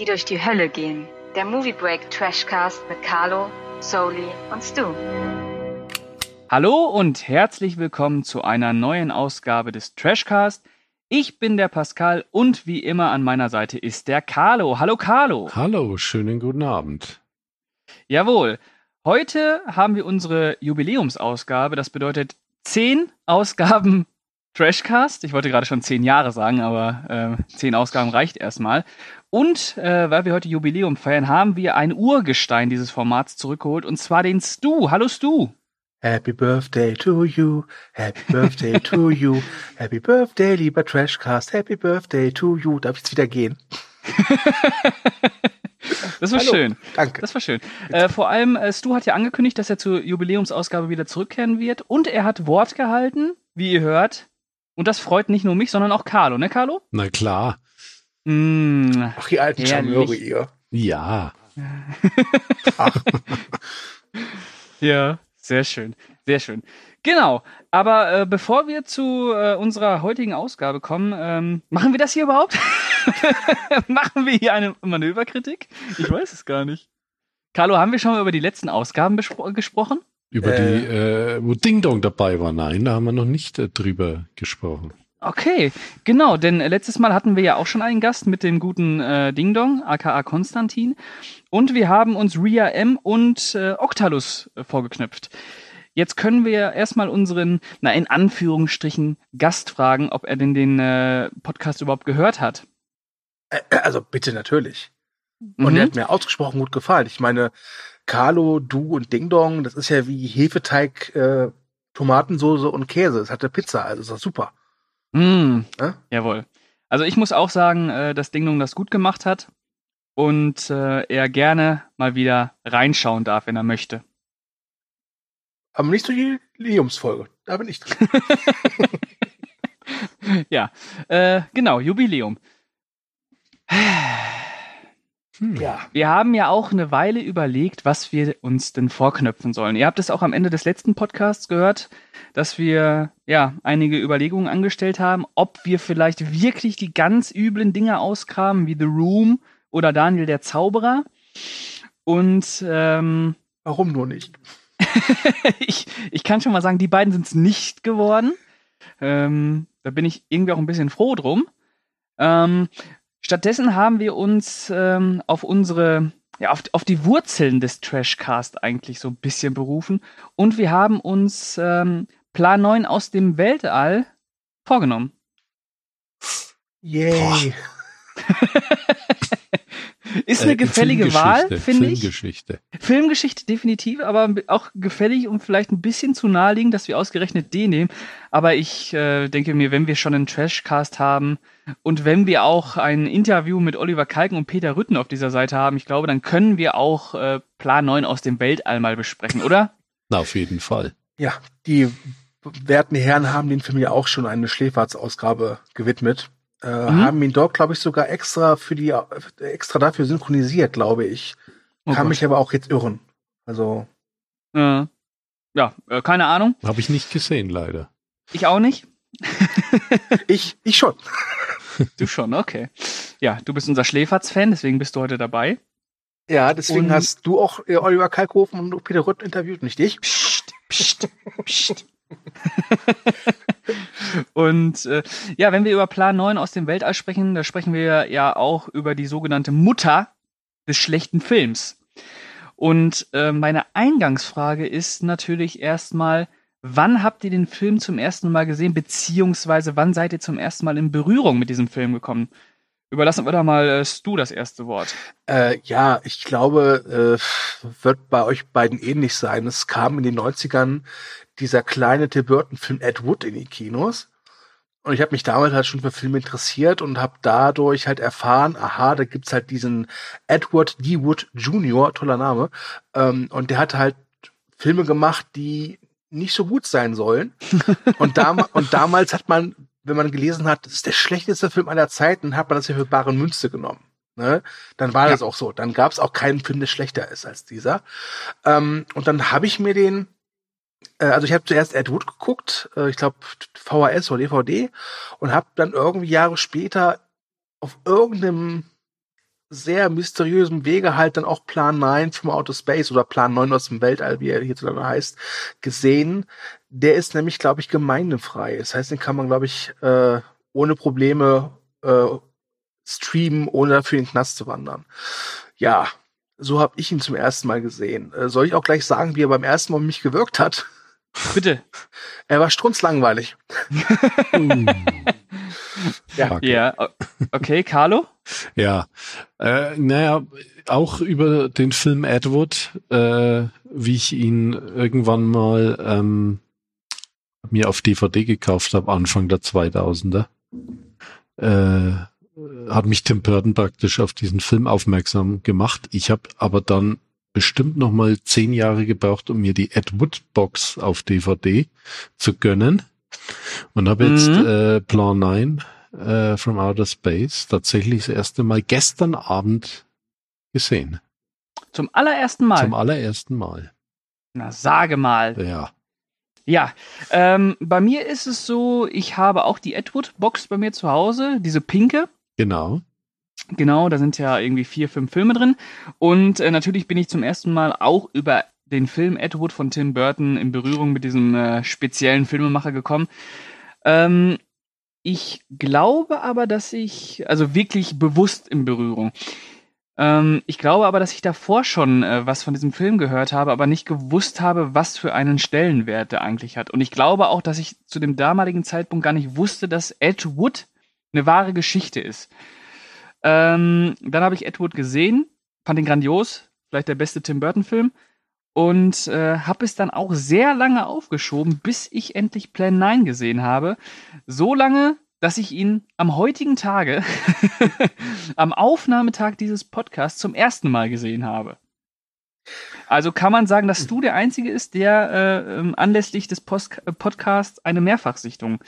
die durch die Hölle gehen. Der Movie Break Trashcast mit Carlo, Soli und Stu. Hallo und herzlich willkommen zu einer neuen Ausgabe des Trashcast. Ich bin der Pascal und wie immer an meiner Seite ist der Carlo. Hallo Carlo. Hallo, schönen guten Abend. Jawohl. Heute haben wir unsere Jubiläumsausgabe. Das bedeutet zehn Ausgaben Trashcast. Ich wollte gerade schon zehn Jahre sagen, aber äh, zehn Ausgaben reicht erstmal. Und äh, weil wir heute Jubiläum feiern, haben wir ein Urgestein dieses Formats zurückgeholt und zwar den Stu. Hallo Stu. Happy Birthday to you, Happy Birthday to you, Happy Birthday, lieber Trashcast, Happy Birthday to you. Darf ich jetzt wieder gehen? das war Hallo. schön. Danke. Das war schön. Äh, vor allem, äh, Stu hat ja angekündigt, dass er zur Jubiläumsausgabe wieder zurückkehren wird und er hat Wort gehalten, wie ihr hört. Und das freut nicht nur mich, sondern auch Carlo, ne Carlo? Na klar. Mm, Ach, ihr alten. Charmeure, ihr. Ja. Ja, sehr schön, sehr schön. Genau, aber äh, bevor wir zu äh, unserer heutigen Ausgabe kommen, ähm, machen wir das hier überhaupt? machen wir hier eine Manöverkritik? Ich weiß es gar nicht. Carlo, haben wir schon mal über die letzten Ausgaben gesprochen? Über Äh. die, äh, wo Ding Dong dabei war. Nein, da haben wir noch nicht äh, drüber gesprochen. Okay, genau, denn äh, letztes Mal hatten wir ja auch schon einen Gast mit dem guten äh, Ding Dong, aka Konstantin. Und wir haben uns Ria M und äh, Octalus äh, vorgeknüpft. Jetzt können wir erstmal unseren, na in Anführungsstrichen, Gast fragen, ob er denn den äh, Podcast überhaupt gehört hat. äh, also bitte natürlich. Und Mhm. der hat mir ausgesprochen gut gefallen. Ich meine, Carlo, du und Ding Dong, das ist ja wie Hefeteig, äh, Tomatensoße und Käse. Das hatte Pizza, also ist das super. Mm, Ja? Jawohl. Also ich muss auch sagen, äh, dass Ding Dong das gut gemacht hat und äh, er gerne mal wieder reinschauen darf, wenn er möchte. Aber nicht so die Jubiläumsfolge. Da bin ich drin. ja, äh, genau, Jubiläum. Hm. Ja. Wir haben ja auch eine Weile überlegt, was wir uns denn vorknöpfen sollen. Ihr habt es auch am Ende des letzten Podcasts gehört, dass wir ja einige Überlegungen angestellt haben, ob wir vielleicht wirklich die ganz üblen Dinge auskramen, wie The Room oder Daniel der Zauberer. Und ähm, Warum nur nicht? ich, ich kann schon mal sagen, die beiden sind es nicht geworden. Ähm, da bin ich irgendwie auch ein bisschen froh drum. Ähm, stattdessen haben wir uns ähm, auf unsere, ja, auf, auf die Wurzeln des Trashcast eigentlich so ein bisschen berufen. Und wir haben uns ähm, Plan 9 aus dem Weltall vorgenommen. Yay. Ist eine Äh, gefällige Wahl, Filmgeschichte, finde ich. Filmgeschichte. Filmgeschichte definitiv, aber auch gefällig und vielleicht ein bisschen zu naheliegend, dass wir ausgerechnet den nehmen. Aber ich äh, denke mir, wenn wir schon einen Trashcast haben und wenn wir auch ein Interview mit Oliver Kalken und Peter Rütten auf dieser Seite haben, ich glaube, dann können wir auch äh, Plan 9 aus dem Weltall mal besprechen, oder? Na, auf jeden Fall. Ja, die werten Herren haben den Film ja auch schon eine Schläferzausgabe gewidmet. Äh, Mhm. Haben ihn dort, glaube ich, sogar extra für die extra dafür synchronisiert, glaube ich. Oh Kann Gott. mich aber auch jetzt irren. Also, Äh, ja, äh, keine Ahnung. Habe ich nicht gesehen, leider. Ich auch nicht. ich, ich schon. Du schon, okay. Ja, du bist unser Schläferz-Fan, deswegen bist du heute dabei. Ja, deswegen Und- hast du auch äh, Oliver Kalkofen und Peter Rütten interviewt, nicht ich. Psst, psst, psst. Und äh, ja, wenn wir über Plan 9 aus dem Weltall sprechen, da sprechen wir ja auch über die sogenannte Mutter des schlechten Films. Und äh, meine Eingangsfrage ist natürlich erstmal, wann habt ihr den Film zum ersten Mal gesehen, beziehungsweise wann seid ihr zum ersten Mal in Berührung mit diesem Film gekommen? Überlassen wir da mal äh, Stu das erste Wort. Äh, ja, ich glaube, äh, wird bei euch beiden ähnlich sein. Es kam in den 90ern dieser kleine Tim Burton-Film Ed Wood in die Kinos. Und ich habe mich damals halt schon für Filme interessiert und habe dadurch halt erfahren, aha, da gibt's halt diesen Edward D. Wood Jr., toller Name, ähm, und der hat halt Filme gemacht, die nicht so gut sein sollen. und, dam und damals hat man, wenn man gelesen hat, das ist der schlechteste Film aller Zeiten, hat man das ja für bare Münze genommen. Ne? Dann war Ja. das auch so. Dann gab's auch keinen Film, der schlechter ist als dieser. Ähm, und dann habe ich mir den äh, also ich habe zuerst Ed Wood geguckt, äh, ich glaube VHS oder DVD und habe dann irgendwie Jahre später auf irgendeinem sehr mysteriösem Wege halt dann auch Plan 9 from Outer Space oder Plan 9 aus dem Weltall, wie er hierzulande heißt, gesehen. Der ist nämlich, glaube ich, gemeindefrei. Das heißt, den kann man, glaube ich, äh, ohne Probleme äh, streamen, ohne dafür in den Knast zu wandern. Ja, so habe ich ihn zum ersten Mal gesehen. Äh, soll ich auch gleich sagen, wie er beim ersten Mal auf mich gewirkt hat? Bitte. Er war strunzlangweilig. ja. ja, okay, Carlo? Ja, äh, naja, auch über den Film Edward, äh, wie ich ihn irgendwann mal ähm, mir auf DVD gekauft habe, Anfang der 2000er, äh, hat mich Tim Burton praktisch auf diesen Film aufmerksam gemacht. Ich habe aber dann bestimmt noch mal zehn Jahre gebraucht, um mir die Ed Wood Box auf DVD zu gönnen und habe jetzt mhm. äh, Plan 9 äh, from Outer Space tatsächlich das erste Mal gestern Abend gesehen. Zum allerersten Mal? Zum allerersten Mal. Na, sage mal. Ja. Ja, ähm, bei mir ist es so, ich habe auch die Edward-Box bei mir zu Hause, diese pinke. Genau. Genau, da sind ja irgendwie vier, fünf Filme drin. Und äh, natürlich bin ich zum ersten Mal auch über den Film Edward von Tim Burton in Berührung mit diesem äh, speziellen Filmemacher gekommen. Ähm, ich glaube aber, dass ich, also wirklich bewusst in Berührung. Ähm, ich glaube aber, dass ich davor schon äh, was von diesem Film gehört habe, aber nicht gewusst habe, was für einen Stellenwert der eigentlich hat. Und ich glaube auch, dass ich zu dem damaligen Zeitpunkt gar nicht wusste, dass Ed Wood eine wahre Geschichte ist. Ähm, dann habe ich Ed Wood gesehen, fand ihn grandios, vielleicht der beste Tim Burton-Film und äh, habe es dann auch sehr lange aufgeschoben, bis ich endlich Plan 9 gesehen habe. So lange, dass ich ihn am heutigen Tage, am Aufnahmetag dieses Podcasts zum ersten Mal gesehen habe. Also kann man sagen, dass du der Einzige ist, der äh, ähm, anlässlich des Post äh, Podcasts eine Mehrfachsichtung,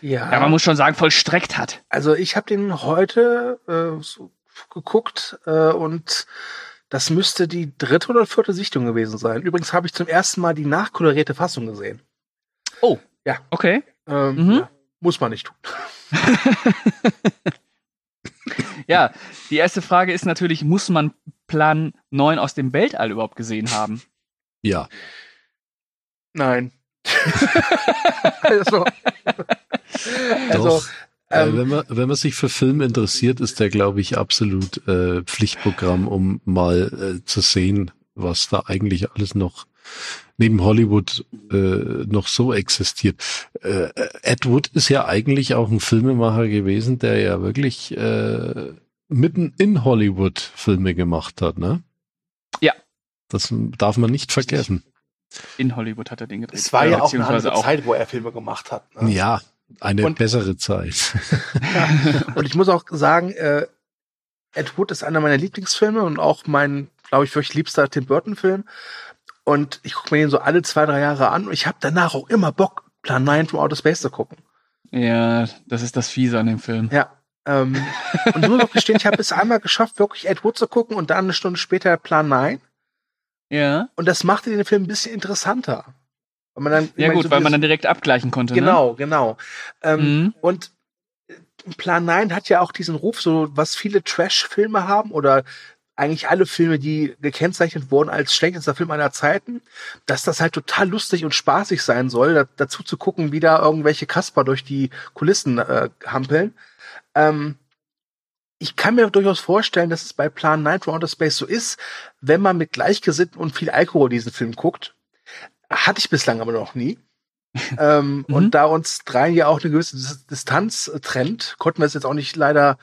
ja. ja, man muss schon sagen, vollstreckt hat. Also ich habe den heute äh, so geguckt äh, und das müsste die dritte oder vierte Sichtung gewesen sein. Übrigens habe ich zum ersten Mal die nachkolorierte Fassung gesehen. Oh, ja. Okay. Ähm, mhm. ja, muss man nicht tun. ja, die erste Frage ist natürlich, muss man Plan 9 aus dem Weltall überhaupt gesehen haben? Ja. Nein. also, also Doch. Äh, ähm, wenn, man, wenn man sich für Film interessiert, ist der, glaube ich, absolut äh, Pflichtprogramm, um mal äh, zu sehen, was da eigentlich alles noch neben Hollywood äh, noch so existiert. Äh, Ed Wood ist ja eigentlich auch ein Filmemacher gewesen, der ja wirklich äh, mitten in Hollywood Filme gemacht hat, ne? Ja. Das darf man nicht vergessen. In Hollywood hat er den gedreht. Es war ja auch eine andere Zeit, wo er Filme gemacht hat. Ne? Ja, eine und, bessere Zeit. ja, und ich muss auch sagen, äh, Ed Wood ist einer meiner Lieblingsfilme und auch mein, glaube ich, wirklich liebster Tim Burton-Film. Und ich gucke mir den so alle zwei, drei Jahre an und ich habe danach auch immer Bock, Plan 9 from Outer Space zu gucken. Ja, das ist das Fiese an dem Film. Ja. Ähm, und ich muss auch gestehen, ich habe es einmal geschafft, wirklich Ed Wood zu gucken und dann eine Stunde später Plan 9. Ja. Und das machte den Film ein bisschen interessanter. Weil man dann, ja gut, so weil man dann direkt abgleichen konnte. Genau, ne? genau. Ähm, mhm. Und Plan 9 hat ja auch diesen Ruf, so was viele Trash-Filme haben oder eigentlich alle Filme, die gekennzeichnet wurden als schlechtester Film aller Zeiten, dass das halt total lustig und spaßig sein soll, da, dazu zu gucken, wie da irgendwelche Kasper durch die Kulissen äh, hampeln. Ähm, ich kann mir durchaus vorstellen, dass es bei Plan 9 for Outer Space so ist, wenn man mit Gleichgesinnten und viel Alkohol diesen Film guckt, hatte ich bislang aber noch nie. ähm, mhm. Und da uns drei ja auch eine gewisse Distanz trennt, konnten wir es jetzt auch nicht leider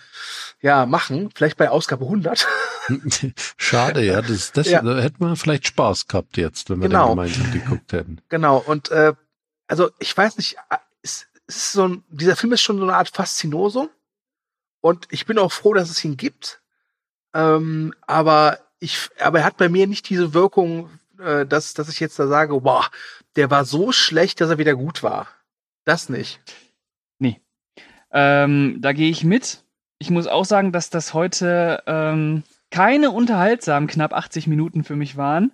ja machen. Vielleicht bei Ausgabe 100. Schade, ja. Das, das ja. Da hätten wir vielleicht Spaß gehabt jetzt, wenn wir genau. gemeinsam geguckt hätten. Genau. Und äh, also ich weiß nicht, äh, es, es ist so ein, dieser Film ist schon so eine Art Faszinosum. Und ich bin auch froh, dass es ihn gibt. Ähm, aber ich, aber er hat bei mir nicht diese Wirkung äh, dass, dass ich jetzt da sage, wow, der war so schlecht, dass er wieder gut war. Das nicht. Nee. Ähm, da gehe ich mit. Ich muss auch sagen, dass das heute ähm, keine unterhaltsamen knapp 80 Minuten für mich waren.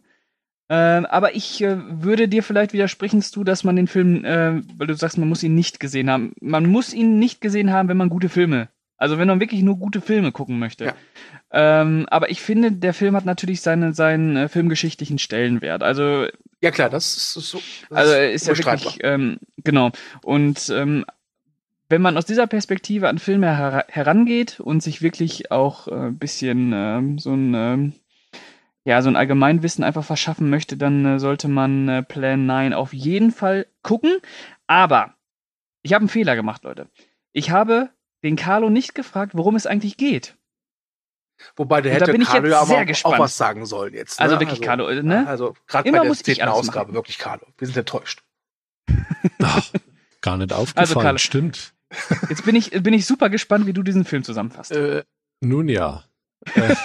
Ähm, aber ich äh, würde dir vielleicht widersprechen, du, dass man den Film, äh, weil du sagst, man muss ihn nicht gesehen haben. Man muss ihn nicht gesehen haben, wenn man gute Filme Also wenn man wirklich nur gute Filme gucken möchte. Ja. Ähm, aber ich finde, der Film hat natürlich seine, seinen äh, filmgeschichtlichen Stellenwert. Also Ja klar, das ist so. Das also er ist ja wirklich, ähm, genau. Und ähm, wenn man aus dieser Perspektive an Filme her herangeht und sich wirklich auch äh, ein bisschen ähm, so ein ähm, ja, so ein Allgemeinwissen einfach verschaffen möchte, dann äh, sollte man äh, Plan 9 auf jeden Fall gucken. Aber ich habe einen Fehler gemacht, Leute. Ich habe den Carlo nicht gefragt, worum es eigentlich geht. Wobei der hätte bin ich Carlo jetzt ja aber sehr auch, was sagen sollen jetzt. Ne? Also wirklich Carlo, äh, ne? Also gerade bei der muss ich zehnten Ausgabe machen. wirklich Carlo. Wir sind enttäuscht. Ach, gar nicht aufgefallen, Carlo. stimmt. Jetzt bin ich, bin ich super gespannt, wie du diesen Film zusammenfasst. Äh, nun ja. Äh,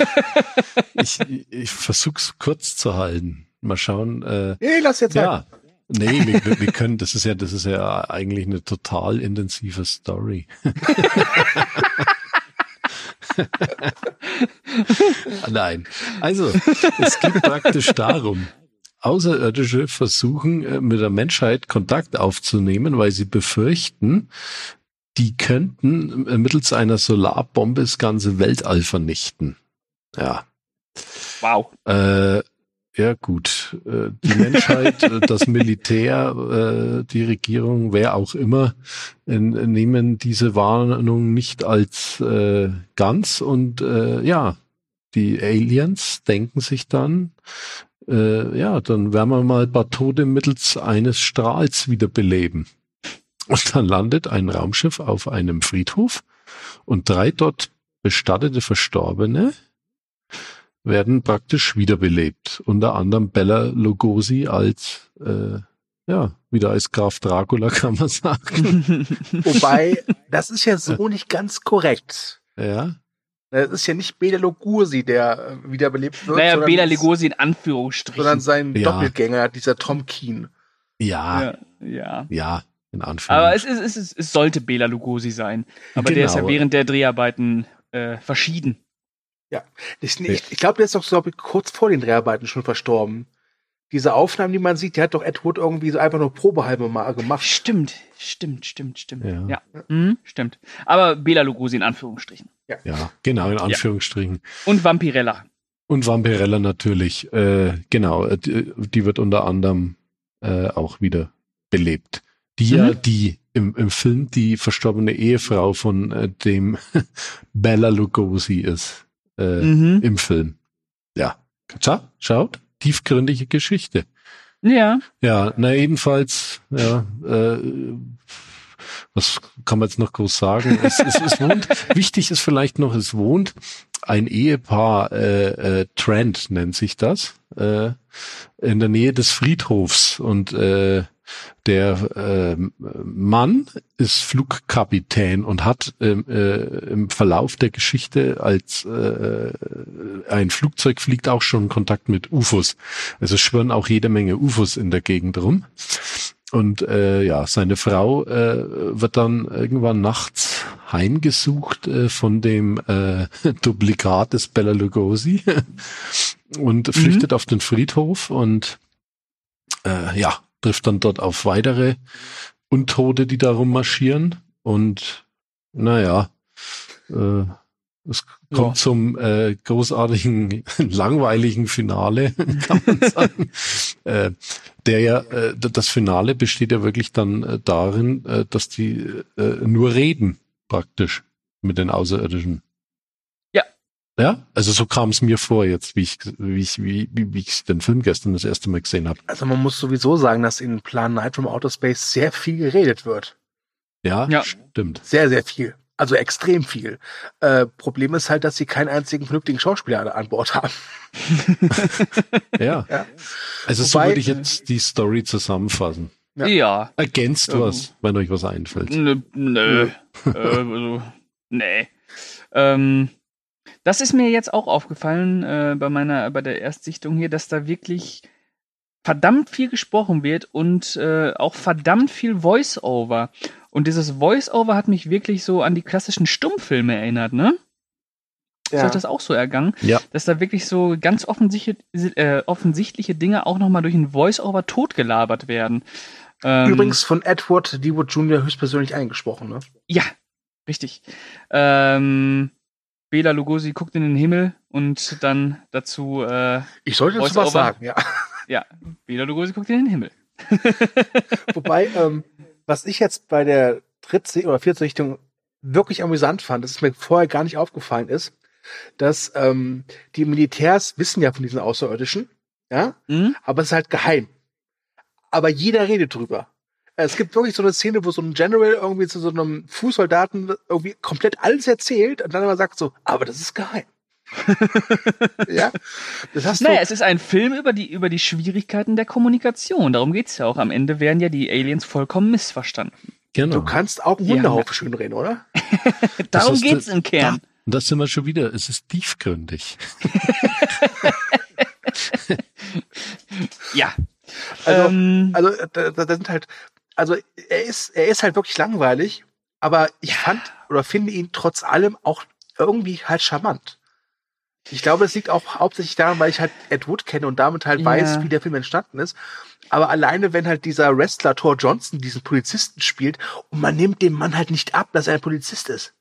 ich ich versuch's kurz zu halten. Mal schauen. Äh, Nee, lass jetzt halt. ja. Nee, wir, wir- können, das ist ja, das ist ja eigentlich eine total intensive Story. Nein. Also, es geht praktisch darum, Außerirdische versuchen, äh, mit der Menschheit Kontakt aufzunehmen, weil sie befürchten, die könnten äh, mittels einer Solarbombe das ganze Weltall vernichten. Ja. Wow. Äh, ja, gut. Äh, die Menschheit, äh, das Militär, äh, die Regierung, wer auch immer, nehmen diese Warnung nicht als ganz und ja, die Aliens denken sich dann, ja, dann werden wir mal Tote mittels eines Strahls wiederbeleben. Und dann landet ein Raumschiff auf einem Friedhof und drei dort bestattete Verstorbene werden praktisch wiederbelebt. Unter anderem Bella Lugosi als, äh, ja, wieder als Graf Dracula kann man sagen. Wobei, das ist ja so nicht ganz korrekt. Ja, Das ist ja nicht Bela Lugosi, der äh, wiederbelebt wird. naja, sondern Bela es- Lugosi in Anführungsstrichen. Sondern sein Ja. Doppelgänger, dieser Tom Keen. ja, ja, ja. ja, in Anführungszeichen. Aber es, ist, es, ist, es sollte Bela Lugosi sein. Aber der ist ja Genau. während der Dreharbeiten äh, verschieden. Ich, ich, ich glaube, der ist doch, ich, kurz vor den Dreharbeiten schon verstorben. Diese Aufnahmen, die man sieht, die hat doch Ed Wood irgendwie so einfach nur probehalbe mal gemacht. Stimmt, stimmt, stimmt, stimmt. Ja. Ja, Mhm, stimmt. Aber Bela Lugosi in Anführungsstrichen. ja, genau, in Anführungsstrichen. Und Vampirella. Und Vampirella natürlich, äh, genau, äh, die, die wird unter anderem äh, auch wieder belebt. Die ja Mhm. die im, im Film die verstorbene Ehefrau von äh, dem Bella Lugosi ist. Äh, Mhm. im Film. Ja. Schau, schaut, tiefgründige Geschichte. Ja. Ja, na jedenfalls, ja, äh, was kann man jetzt noch groß sagen? Es, es, es wohnt, wichtig ist vielleicht noch, es wohnt ein Ehepaar, äh, äh, Trent nennt sich das, äh, in der Nähe des Friedhofs und äh, der äh, Mann ist Flugkapitän und hat ähm, äh, im Verlauf der Geschichte als äh, ein Flugzeug fliegt auch schon in Kontakt mit UFOs. Also es schwirren auch jede Menge UFOs in der Gegend rum. Und äh, ja, seine Frau äh, wird dann irgendwann nachts heimgesucht äh, von dem äh, Duplikat des Bella Lugosi und flüchtet auf den Friedhof und äh, ja, trifft dann dort auf weitere Untote, die da rummarschieren. Und naja, äh, es kommt Ja. zum äh, großartigen, langweiligen Finale, kann man sagen. äh, der ja, äh, das Finale besteht ja wirklich dann äh, darin, äh, dass die äh, nur reden, praktisch, mit den Außerirdischen. Ja. Also so kam es mir vor jetzt, wie ich, wie ich, wie, wie, wie ich den Film gestern das erste Mal gesehen habe. Also man muss sowieso sagen, dass in Plan Night from Outer Space sehr viel geredet wird. Ja, Ja. stimmt. Sehr, sehr viel. Also extrem viel. Äh, Problem ist halt, dass sie keinen einzigen vernünftigen Schauspieler an, an Bord haben. Ja. Ja. Also so Wobei- würde ich jetzt die Story zusammenfassen. Ja. Ja. Ergänzt Ähm. was, wenn euch was einfällt. Nö. nö. äh, also, nee. Ähm, das ist mir jetzt auch aufgefallen äh, bei meiner, bei der Erstsichtung hier, dass da wirklich verdammt viel gesprochen wird und äh, auch verdammt viel Voice-Over. Und dieses Voice-Over hat mich wirklich so an die klassischen Stummfilme erinnert, ne? Ist euch das auch so ergangen? Ja. Dass da wirklich so ganz offensichtliche, äh, offensichtliche Dinge auch nochmal durch ein Voice-Over totgelabert werden. Ähm, Übrigens von Edward D. Wood Jr. höchstpersönlich eingesprochen, ne? Ja, Richtig. Ähm, Bela Lugosi guckt in den Himmel und dann dazu, äh, Ich sollte dazu was sagen, ja. ja, Bela Lugosi guckt in den Himmel. Wobei, ähm, was ich jetzt bei der dritte oder vierte Richtung wirklich amüsant fand, das ist mir vorher gar nicht aufgefallen ist, dass ähm, die Militärs wissen ja von diesen Außerirdischen, ja, Hm? aber es ist halt geheim. Aber jeder redet drüber. Es gibt wirklich so eine Szene, wo so ein General irgendwie zu so einem Fußsoldaten irgendwie komplett alles erzählt und dann aber sagt so, aber das ist geheim. ja, das hast Naja, du. es ist ein Film über die, über die Schwierigkeiten der Kommunikation. Darum geht's ja auch. Am Ende werden ja die Aliens vollkommen missverstanden. Genau. Du kannst auch einen Ja, schönreden, oder? Darum du- geht's im Kern. Und da sind wir schon wieder. Es ist tiefgründig. Ja. Also, ähm, Also äh, da da sind halt, also er ist, er ist halt wirklich langweilig, aber ich fand oder finde ihn trotz allem auch irgendwie halt charmant. Ich glaube, es liegt auch hauptsächlich daran, weil ich halt Ed Wood kenne und damit halt Ja. weiß, wie der Film entstanden ist. Aber alleine, wenn halt dieser Wrestler Thor Johnson diesen Polizisten spielt und man nimmt dem Mann halt nicht ab, dass er ein Polizist ist.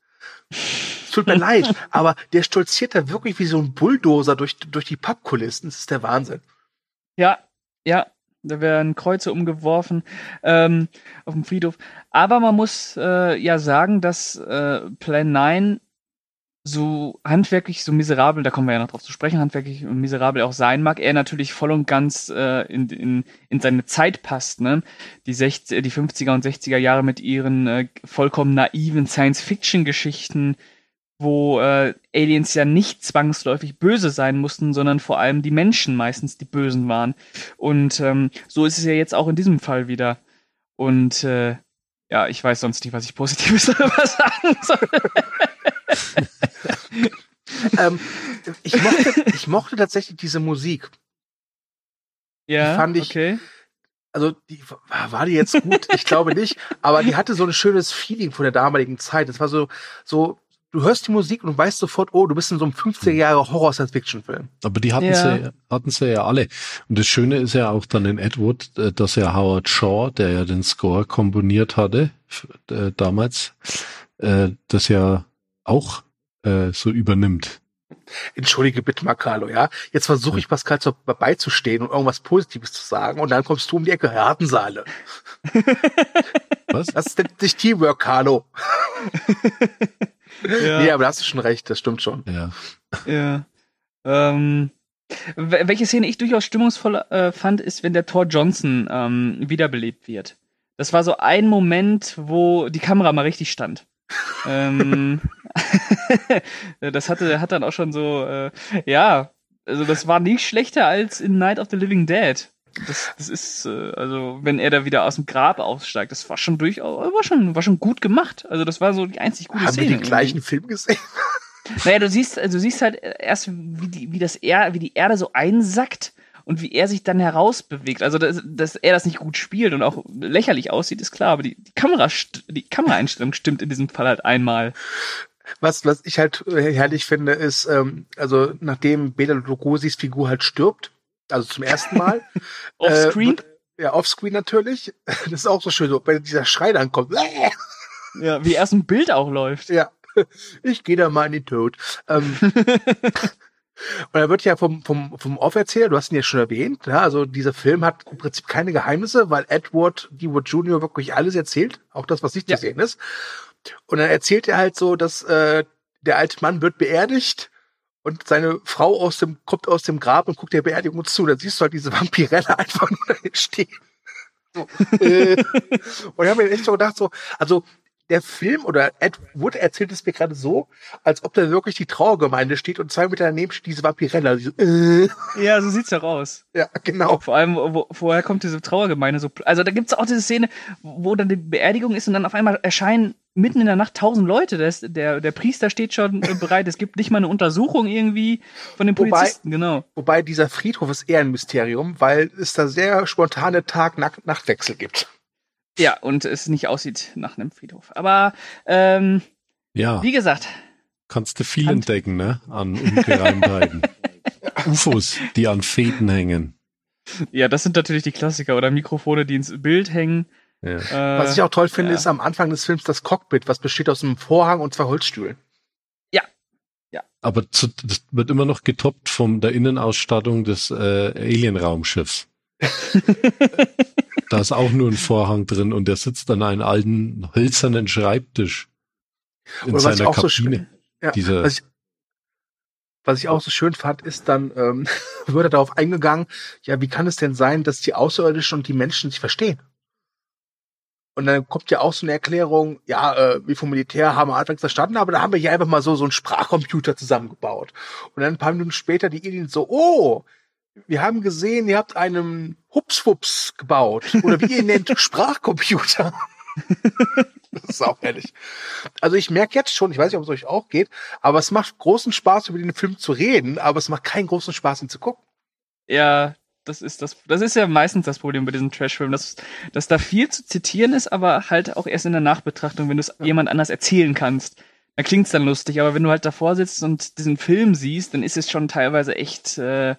Es tut mir leid, aber der stolziert da wirklich wie so ein Bulldozer durch, durch die Pappkulissen. Das ist der Wahnsinn. Ja, ja, da werden Kreuze umgeworfen ähm, auf dem Friedhof. Aber man muss äh, ja sagen, dass äh, Plan 9 so handwerklich, so miserabel, da kommen wir ja noch drauf zu sprechen, handwerklich und miserabel auch sein mag, er natürlich voll und ganz äh, in, in, in seine Zeit passt, ne? Die, 60, die 50er und 60er Jahre mit ihren äh, vollkommen naiven Science-Fiction-Geschichten, wo äh, Aliens ja nicht zwangsläufig böse sein mussten, sondern vor allem die Menschen meistens die Bösen waren. Und ähm, so ist es ja jetzt auch in diesem Fall wieder. Und äh, ja, ich weiß sonst nicht, was ich Positives darüber sagen soll. ähm, ich, mochte, ich mochte tatsächlich diese Musik. ja, Die fand ich- okay. Also, die war war die jetzt gut? Ich glaube nicht, aber die hatte so ein schönes Feeling von der damaligen Zeit. Es war so, so, du hörst die Musik und weißt sofort, oh, du bist in so einem 50er Jahre Horror-Science-Fiction-Film. Aber die hatten Ja. sie, hatten sie ja alle. Und das Schöne ist ja auch dann in Edward, äh, dass ja Howard Shaw, der ja den Score komponiert hatte, äh, damals, äh, das ja auch äh, so übernimmt. Entschuldige bitte mal, Carlo, ja? Jetzt versuche ich Pascal zu, beizustehen und irgendwas Positives zu sagen und dann kommst du um die Ecke, Ratensaale. Was? Das ist nicht Teamwork, Carlo. Ja. Nee, aber da hast du schon recht, das stimmt schon. Ja. Ja. Ähm, wel- welche Szene ich durchaus stimmungsvoll äh, fand, ist, wenn der Thor Johnson ähm, wiederbelebt wird. Das war so ein Moment, wo die Kamera mal richtig stand. ähm, das hatte, hat dann auch schon so, äh, ja, also das war nicht schlechter als in Night of the Living Dead. Das, das ist, äh, also, wenn er da wieder aus dem Grab aussteigt, das war schon durchaus, war schon, war schon gut gemacht. Also, das war so die einzig gute Haben wir Szene. den irgendwie. gleichen Film gesehen? Naja, du siehst, also du siehst halt erst, wie die, wie das er, wie die Erde so einsackt und wie er sich dann herausbewegt. Also, dass, dass er das nicht gut spielt und auch lächerlich aussieht, ist klar, aber die, die Kamera, die Kameraeinstellung stimmt in diesem Fall halt einmal. Was, was ich halt äh, herrlich finde, ist, ähm, also nachdem Bela Lugosi's Figur halt stirbt, also zum ersten Mal. Offscreen? Äh, ja, offscreen natürlich. Das ist auch so schön, so, wenn dieser Schrei dann kommt. ja, wie erst ein Bild auch läuft. Ja, ich gehe da mal in den Tod. Ähm, und er wird ja vom, vom, vom Off erzählt, du hast ihn ja schon erwähnt, ja, also dieser Film hat im Prinzip keine Geheimnisse, weil Edward D. Wood Jr. wirklich alles erzählt, auch das, was nicht Ja. zu sehen ist. Und dann erzählt er halt so, dass äh, der alte Mann wird beerdigt und seine Frau aus dem, kommt aus dem Grab und guckt der Beerdigung zu. Dann siehst du halt diese Vampirelle einfach nur stehen. So, äh. und ich habe mir echt so gedacht, so, also der Film oder Ed Wood erzählt es mir gerade so, als ob da wirklich die Trauergemeinde steht und zwei Meter daneben steht diese Vampirella. Die so, äh, Ja, so sieht's ja raus. ja, genau. Vor allem, wo, woher kommt diese Trauergemeinde so? Also da gibt's auch diese Szene, wo dann die Beerdigung ist und dann auf einmal erscheinen mitten in der Nacht tausend Leute. Das, der, der Priester steht schon bereit. Es gibt nicht mal eine Untersuchung irgendwie von den Wobei- Polizisten, genau. Wobei dieser Friedhof ist eher ein Mysterium, weil es da sehr spontane Tag-Nachtwechsel gibt. Ja, und es nicht aussieht nach einem Friedhof. Aber ähm, Ja, wie gesagt, kannst du viel Hand- entdecken, ne? An Ungereimtheiten. UFOs, die an Fäden hängen. ja, das sind natürlich die Klassiker oder Mikrofone, die ins Bild hängen. Ja. Äh, Was ich auch toll finde, ja. ist am Anfang des Films das Cockpit, was besteht aus einem Vorhang und zwei Holzstühlen. Aber zu, das wird immer noch getoppt von der Innenausstattung des äh, Alien-Raumschiffs. Da ist auch nur ein Vorhang drin und der sitzt an einem alten hölzernen Schreibtisch in Oder was ich seiner auch so Kabine. schön, ja, Diese, was ich, was ich auch so schön fand, ist dann, ähm, wird er darauf eingegangen, ja, wie kann es denn sein, dass die Außerirdischen und die Menschen sich verstehen? Und dann kommt ja auch so eine Erklärung, ja, äh, wir vom Militär haben anfangs verstanden, aber da haben wir hier einfach mal so, so einen Sprachcomputer zusammengebaut. Und dann ein paar Minuten später die Aliens so, oh, wir haben gesehen, ihr habt einen Hupswups gebaut. Oder wie ihr nennt, Sprachcomputer. das ist auch ehrlich. Also ich merke jetzt schon, ich weiß nicht, ob es euch auch geht, aber es macht großen Spaß, über den Film zu reden, aber es macht keinen großen Spaß, ihn zu gucken. Ja, das ist das, das ist ja meistens das Problem bei diesen Trashfilmen, dass, dass da viel zu zitieren ist, aber halt auch erst in der Nachbetrachtung, wenn du es jemand anders erzählen kannst. Da klingt's dann lustig, aber wenn du halt davor sitzt und diesen Film siehst, dann ist es schon teilweise echt äh,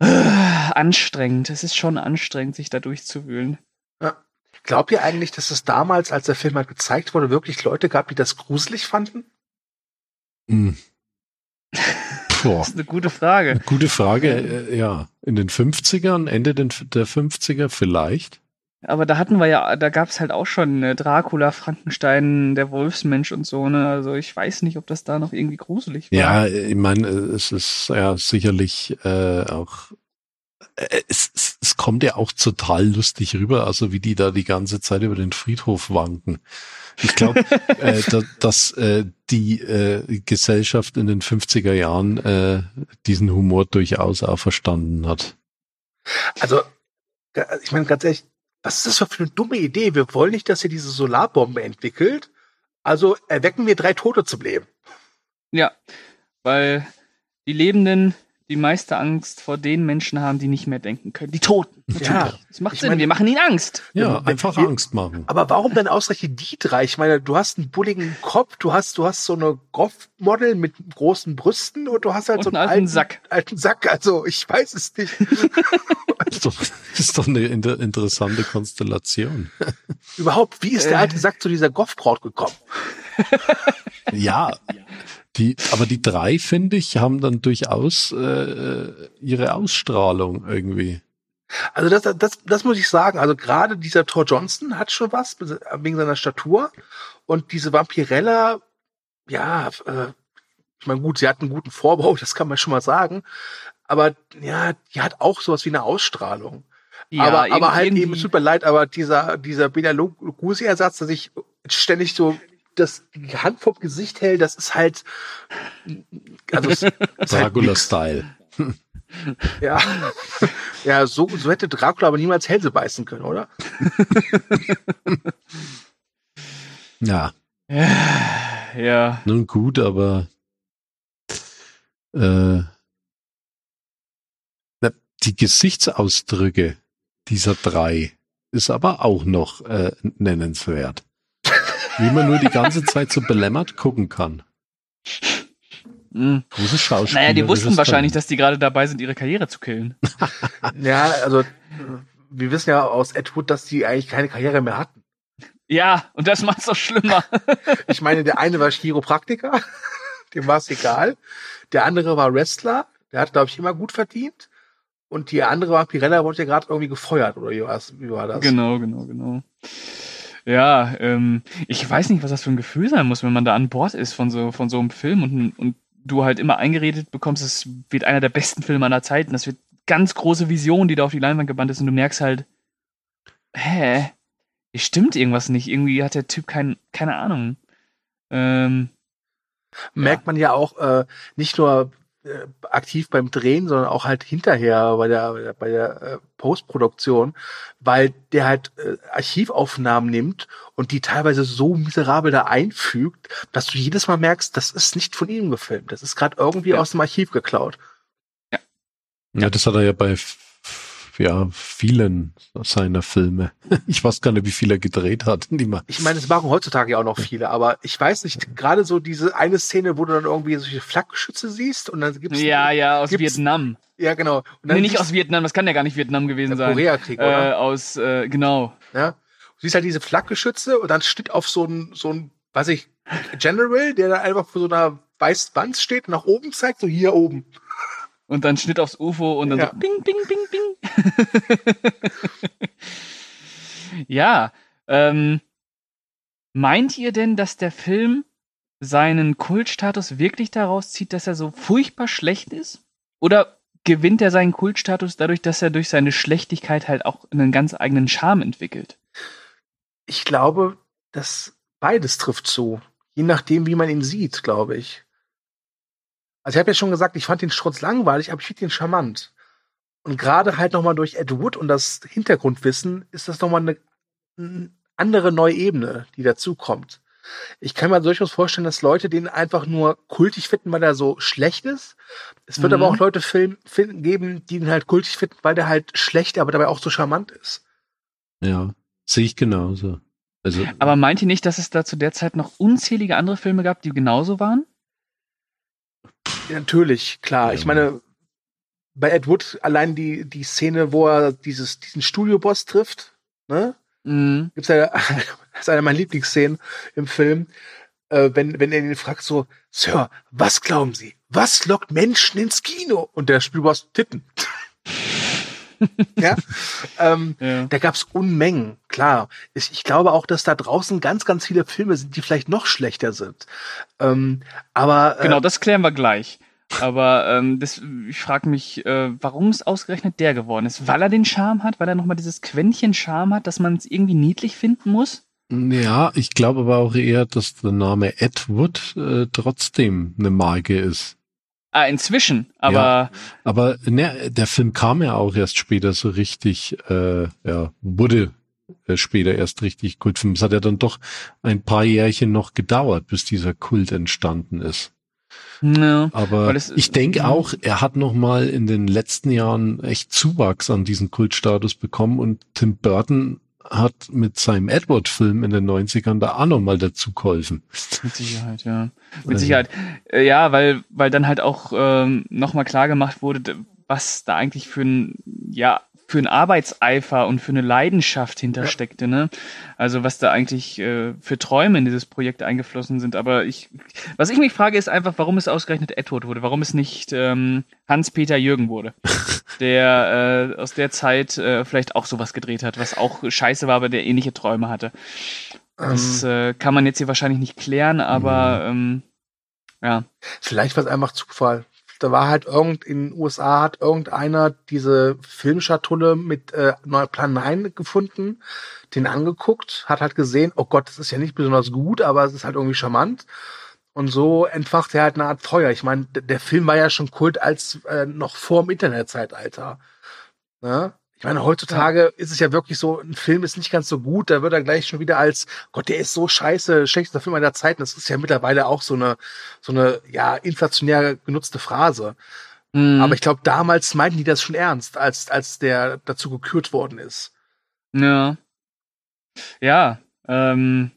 äh, anstrengend. Es ist schon anstrengend, sich da durchzuwühlen. Glaubt ihr eigentlich, dass es damals, als der Film halt gezeigt wurde, wirklich Leute gab, die das gruselig fanden? Boah. Das ist eine gute Frage. Gute Frage, äh, ja. In den 50ern, Ende der 50er vielleicht. Aber da hatten wir ja, da gab's halt auch schon äh, Dracula, Frankenstein, der Wolfsmensch und so, ne? Also ich weiß nicht, ob das da noch irgendwie gruselig war. Ja, ich meine, es ist ja sicherlich äh, auch äh, es, es, es kommt ja auch total lustig rüber, also wie die da die ganze Zeit über den Friedhof wanken. Ich glaube, äh, da, dass äh, die äh, Gesellschaft in den 50er Jahren äh, diesen Humor durchaus auch verstanden hat. Also, ich meine ganz ehrlich, was ist das für eine dumme Idee? Wir wollen nicht, dass ihr diese Solarbombe entwickelt. Also erwecken wir drei Tote zum Leben. Ja, weil die Lebenden die meiste Angst vor den Menschen haben, die nicht mehr denken können. Die Toten. Ja. Das macht Ich Sinn. mein- wir machen ihnen Angst. Ja, Wenn- einfach wenn- Angst machen. Aber warum dann ausgerechnet die drei? Ich meine, du hast einen bulligen Kopf, du hast, du hast so eine Goff-Model mit großen Brüsten und du hast halt Und so einen alten Sack. Alten Sack. Also ich weiß es nicht. Ist doch, ist doch eine inter interessante Konstellation. Überhaupt, wie ist der Äh. alte Sack zu dieser Goff-Braut gekommen? Ja, die, aber die drei, finde ich, haben dann durchaus äh, ihre Ausstrahlung irgendwie. Also das, das, das muss ich sagen. Also gerade dieser Thor Johnson hat schon was wegen seiner Statur und diese Vampirella, ja, äh, ich meine gut, sie hat einen guten Vorbau, das kann man schon mal sagen. Aber ja, die hat auch sowas wie eine Ausstrahlung. Ja, aber, aber halt eben, es tut mir leid, aber dieser, dieser Bela Lugosi-Ersatz, dass ich ständig so das die Hand vom Gesicht hält, das ist halt, also es ist halt Dracula nix. Style. Ja, ja so, so hätte Dracula aber niemals Hälse beißen können, oder? Ja, Ja. nun gut, aber äh, die Gesichtsausdrücke dieser drei ist aber auch noch äh, nennenswert. Wie man nur die ganze Zeit so belämmert gucken kann. Hm. Große Schauspieler. Naja, die wussten wahrscheinlich, dass die gerade dabei sind, ihre Karriere zu killen. Ja, also wir wissen ja aus Ed Wood, dass die eigentlich keine Karriere mehr hatten. Ja, und das macht's doch schlimmer. Ich meine, der eine war Chiropraktiker, dem war es egal. Der andere war Wrestler, der hat, glaube ich, immer gut verdient. Und die andere war Pirella, wurde ja gerade irgendwie gefeuert, oder war's- wie war das? Genau, genau, genau. Ja, ähm, ich weiß nicht, was das für ein Gefühl sein muss, wenn man da an Bord ist von so, von so einem Film und, und du halt immer eingeredet bekommst, es wird einer der besten Filme aller Zeiten. Das wird ganz große Vision, die da auf die Leinwand gebannt ist und du merkst halt, hä? Hier stimmt irgendwas nicht. Irgendwie hat der Typ kein, keine Ahnung. Ähm, Merkt man ja auch äh, nicht nur äh, aktiv beim Drehen, sondern auch halt hinterher bei der, bei der, äh, Postproduktion, weil der halt äh, Archivaufnahmen nimmt und die teilweise so miserabel da einfügt, dass du jedes Mal merkst, das ist nicht von ihm gefilmt. Das ist gerade irgendwie Ja. aus dem Archiv geklaut. Ja, das hat er ja bei ja, vielen seiner Filme. Ich weiß gar nicht, wie viel er gedreht hat. Die mal- Ich meine, es machen heutzutage ja auch noch viele, aber ich weiß nicht, gerade so diese eine Szene, wo du dann irgendwie solche Flakgeschütze siehst und dann gibt's ja, ja, aus Vietnam. ja genau. Und dann Nee, nicht aus Vietnam, das kann ja gar nicht Vietnam gewesen sein. Koreakrieg, Äh, oder? aus, äh, genau. Ja? Du siehst halt diese Flakgeschütze und dann steht auf so ein, so ein, weiß ich, General, der da einfach vor so einer weißen Wand steht und nach oben zeigt, so hier oben. Und dann Schnitt aufs UFO und dann Ja. so bing, bing, bing, bing. ja, ähm, meint ihr denn, dass der Film seinen Kultstatus wirklich daraus zieht, dass er so furchtbar schlecht ist? Oder gewinnt er seinen Kultstatus dadurch, dass er durch seine Schlechtigkeit halt auch einen ganz eigenen Charme entwickelt? Ich glaube, dass beides trifft zu. Je nachdem, wie man ihn sieht, glaube ich. Also ich habe ja schon gesagt, ich fand den Strutz langweilig, aber ich finde ihn charmant. Und gerade halt nochmal durch Ed Wood und das Hintergrundwissen ist das nochmal eine, eine andere neue Ebene, die dazukommt. Ich kann mir durchaus vorstellen, dass Leute den einfach nur kultig finden, weil er so schlecht ist. Es wird Mhm. aber auch Leute Film, Film geben, die ihn halt kultig finden, weil der halt schlecht, aber dabei auch so charmant ist. Ja, sehe ich genauso. Also, Aber meint ihr nicht, dass es da zu der Zeit noch unzählige andere Filme gab, die genauso waren? Ja, natürlich, klar. Ja. Ich meine, bei Ed Wood allein die, die Szene, wo er dieses, diesen Studioboss trifft, ne? Mhm. Gibt's ja, das ist eine meiner Lieblingsszenen im Film, äh, wenn, wenn er ihn fragt so, Sir, was glauben Sie? Was lockt Menschen ins Kino? Und der Spielboss Titten. ja. Ähm, Ja. da gab's Unmengen, klar. Ich, ich glaube auch, dass da draußen ganz, ganz viele Filme sind, die vielleicht noch schlechter sind. Ähm, aber äh, Genau, das klären wir gleich. Aber ähm, das, ich frage mich, äh, warum es ausgerechnet der geworden ist. Weil er den Charme hat, weil er nochmal dieses Quäntchen Charme hat, dass man es irgendwie niedlich finden muss. ja, ich glaube aber auch eher, dass der Name Ed Wood äh, trotzdem eine Marke ist. Ah, inzwischen. Aber Aber ne, der Film kam ja auch erst später so richtig, äh, ja, wurde äh, später erst richtig Kultfilm. Es hat ja dann doch ein paar Jährchen noch gedauert, bis dieser Kult entstanden ist. ne, Aber es- ich denke Mhm. auch, er hat noch mal in den letzten Jahren echt Zuwachs an diesen Kultstatus bekommen und Tim Burton hat mit seinem Edward-Film in den 90ern da auch noch mal dazu geholfen. mit Sicherheit, ja. Mit Also- Sicherheit. Äh, ja, weil, weil dann halt auch ähm, nochmal klar gemacht wurde, was da eigentlich für ein, ja, für ein Arbeitseifer und für eine Leidenschaft hintersteckte, ne? Also was da eigentlich äh, für Träume in dieses Projekt eingeflossen sind. Aber ich, was ich mich frage, ist einfach, warum es ausgerechnet Edward wurde, warum es nicht ähm, Hans-Peter Jürgen wurde, der äh, aus der Zeit äh, vielleicht auch sowas gedreht hat, was auch scheiße war, aber der ähnliche Träume hatte. Das ähm, äh, kann man jetzt hier wahrscheinlich nicht klären, aber ähm, ja. Vielleicht war es einfach Zufall. Da war halt irgend in den USA hat irgendeiner diese Filmschatulle mit äh, neuer Plan 9 gefunden, den angeguckt, hat halt gesehen, oh Gott, das ist ja nicht besonders gut, aber es ist halt irgendwie charmant. Und so entfacht er halt eine Art Feuer. Ich meine, der Film war ja schon Kult als äh, noch vor dem Internetzeitalter. Ne? Ich meine, heutzutage ist es ja wirklich so, ein Film ist nicht ganz so gut, da wird er gleich schon wieder als, Gott, der ist so scheiße, schlechtester Film aller Zeiten. Das ist ja mittlerweile auch so eine, so eine, ja, inflationär genutzte Phrase. Mhm. Aber ich glaube, damals meinten die das schon ernst, als, als der dazu gekürt worden ist. Ja. Ja, ähm,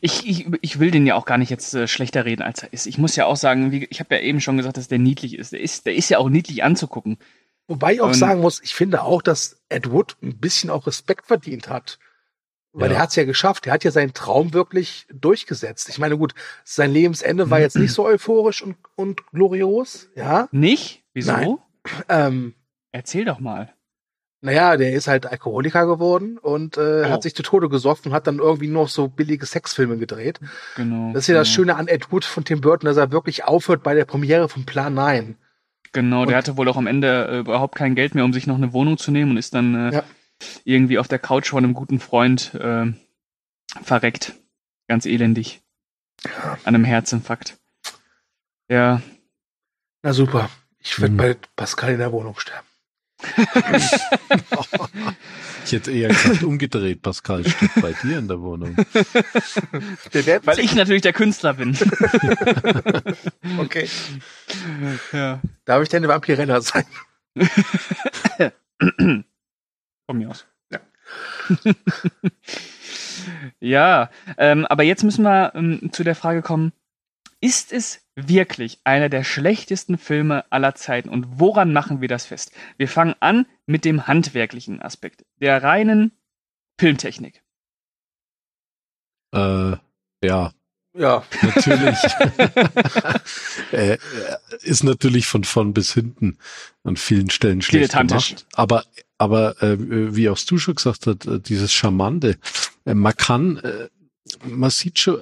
ich, ich, ich will den ja auch gar nicht jetzt äh, schlechter reden, als er ist. Ich muss ja auch sagen, wie, ich habe ja eben schon gesagt, dass der niedlich ist. Der ist, der ist ja auch niedlich anzugucken. Wobei ich auch Und- sagen muss, ich finde auch, dass Ed Wood ein bisschen auch Respekt verdient hat. Weil Ja. er hat es ja geschafft. Er hat ja seinen Traum wirklich durchgesetzt. Ich meine, gut, sein Lebensende war jetzt nicht so euphorisch und, und glorios, ja. Nicht? Wieso? Ähm, Erzähl doch mal. Naja, der ist halt Alkoholiker geworden und äh, Oh. hat sich zu Tode gesoffen und hat dann irgendwie noch so billige Sexfilme gedreht. Genau. Das ist ja das genau. Schöne an Ed Wood von Tim Burton, dass er wirklich aufhört bei der Premiere von Plan 9. Genau, der Und- hatte wohl auch am Ende äh, überhaupt kein Geld mehr, um sich noch eine Wohnung zu nehmen und ist dann äh, Ja. irgendwie auf der Couch von einem guten Freund äh, verreckt. Ganz elendig. An einem Herzinfarkt. Ja, Na super. Ich werde Mhm. bei Pascal in der Wohnung sterben. Ich hätte eher gesagt, umgedreht, Pascal steht bei dir in der Wohnung. Wir werden weil ich natürlich der Künstler bin. Okay. ja. Darf ich denn eine Vampirella sein? Von mir aus. Ja. ja, ähm, aber jetzt müssen wir ähm, zu der Frage kommen, ist es wirklich einer der schlechtesten Filme aller Zeiten und woran machen wir das fest? Wir fangen an mit dem handwerklichen Aspekt, der reinen Filmtechnik. Äh, ja, Ja. natürlich. äh, ist natürlich von vorn bis hinten an vielen Stellen schlecht gemacht. Aber, aber äh, wie auch du schon gesagt hast, äh, dieses Charmante, äh, man kann, äh, man sieht schon